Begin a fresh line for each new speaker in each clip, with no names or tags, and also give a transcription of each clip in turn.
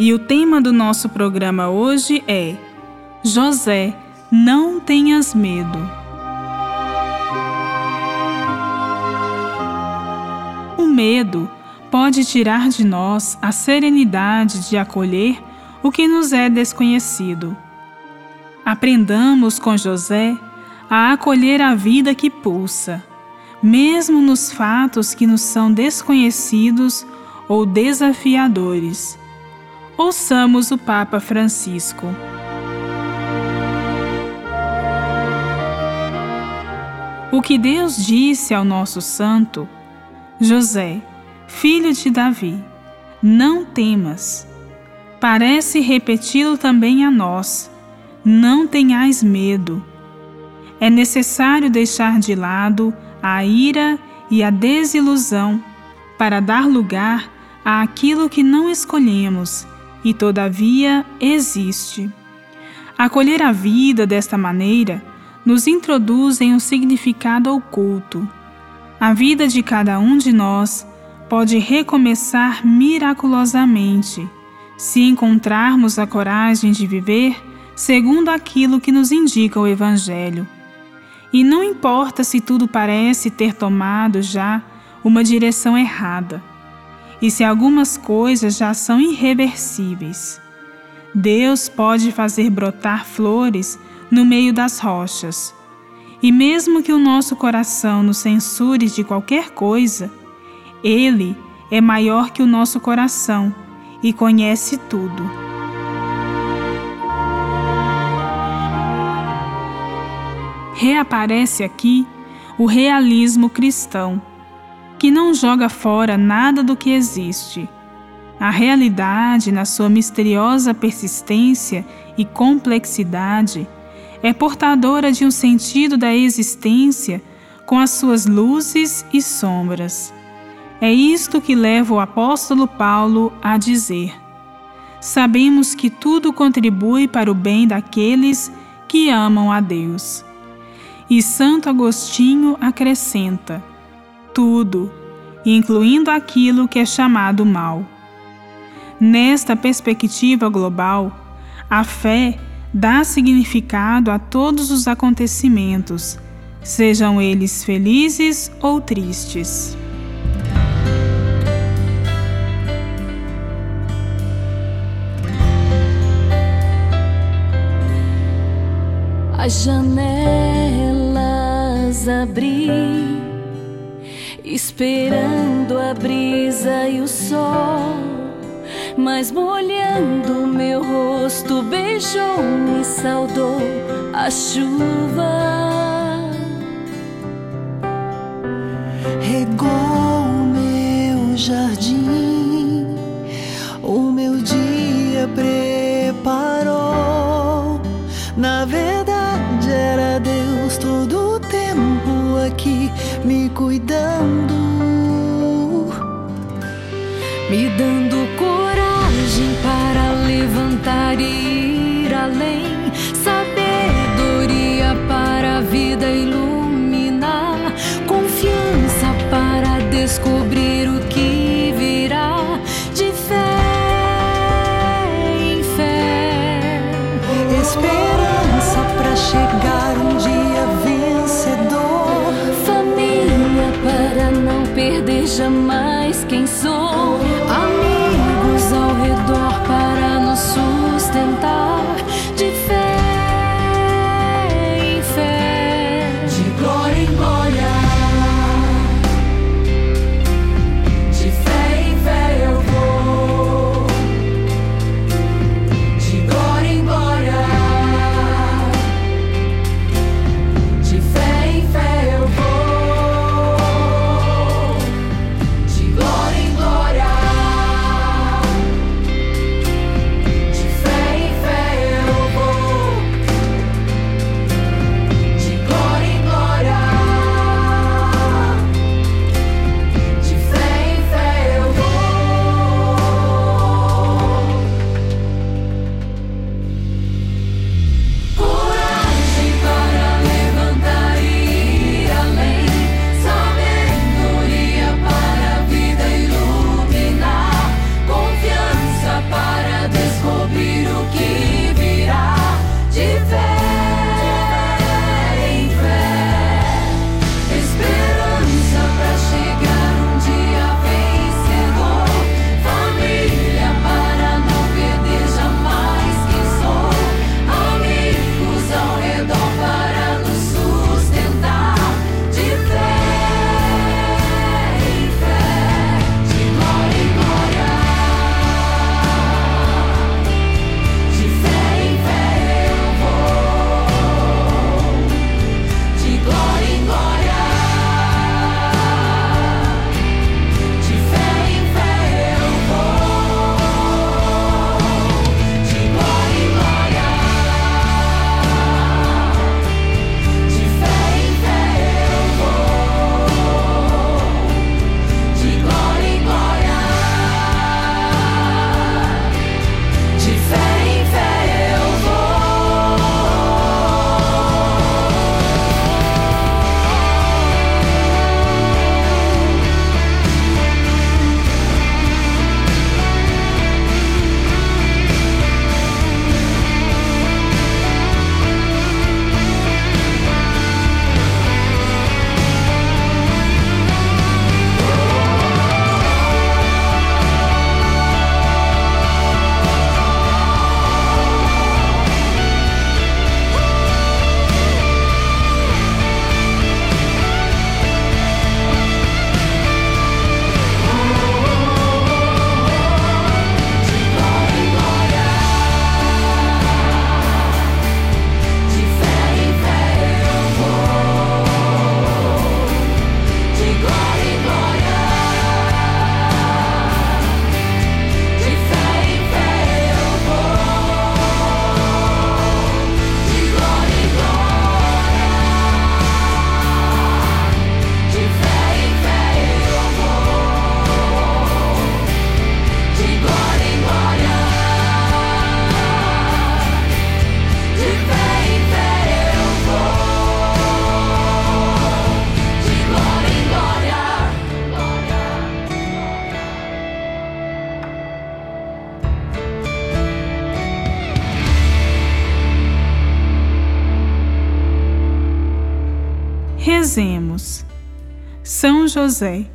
E o tema do nosso programa hoje é José, não tenhas medo. O medo pode tirar de nós a serenidade de acolher o que nos é desconhecido. Aprendamos com José a acolher a vida que pulsa, mesmo nos fatos que nos são desconhecidos ou desafiadores ouçamos o Papa Francisco. O que Deus disse ao nosso santo, José, filho de Davi, não temas. Parece repeti-lo também a nós, não tenhais medo. É necessário deixar de lado a ira e a desilusão para dar lugar àquilo que não escolhemos e todavia existe. Acolher a vida desta maneira nos introduz em um significado oculto. A vida de cada um de nós pode recomeçar miraculosamente se encontrarmos a coragem de viver segundo aquilo que nos indica o Evangelho. E não importa se tudo parece ter tomado já uma direção errada e se algumas coisas já são irreversíveis. Deus pode fazer brotar flores no meio das rochas. E mesmo que o nosso coração nos censure de qualquer coisa, Ele é maior que o nosso coração e conhece tudo. Reaparece aqui o realismo cristão que não joga fora nada do que existe. A realidade, na sua misteriosa persistência e complexidade, é portadora de um sentido da existência com as suas luzes e sombras. É isto que leva o apóstolo Paulo a dizer: Sabemos que tudo contribui para o bem daqueles que amam a Deus. E Santo Agostinho acrescenta: tudo, incluindo aquilo que é chamado mal. Nesta perspectiva global, a fé dá significado a todos os acontecimentos, sejam eles felizes ou tristes.
As janelas abrir esperando a brisa e o sol. Mas molhando meu rosto, beijou-me, saudou a chuva.
Me cuidando,
me dando coragem para levantar e ir além, sabedoria para a vida iluminar, confiança para descobrir
什么
Rezemos. São José,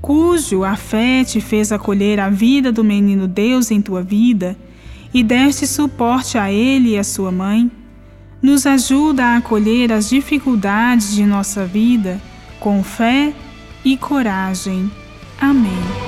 cujo a fé te fez acolher a vida do menino Deus em tua vida e deste suporte a ele e a sua mãe, nos ajuda a acolher as dificuldades de nossa vida com fé e coragem. Amém.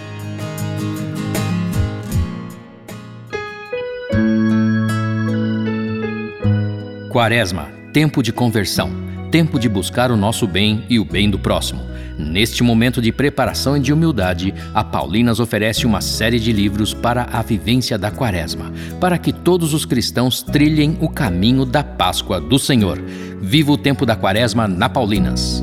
Quaresma, tempo de conversão, tempo de buscar o nosso bem e o bem do próximo. Neste momento de preparação e de humildade, a Paulinas oferece uma série de livros para a vivência da Quaresma, para que todos os cristãos trilhem o caminho da Páscoa do Senhor. Viva o tempo da Quaresma na Paulinas.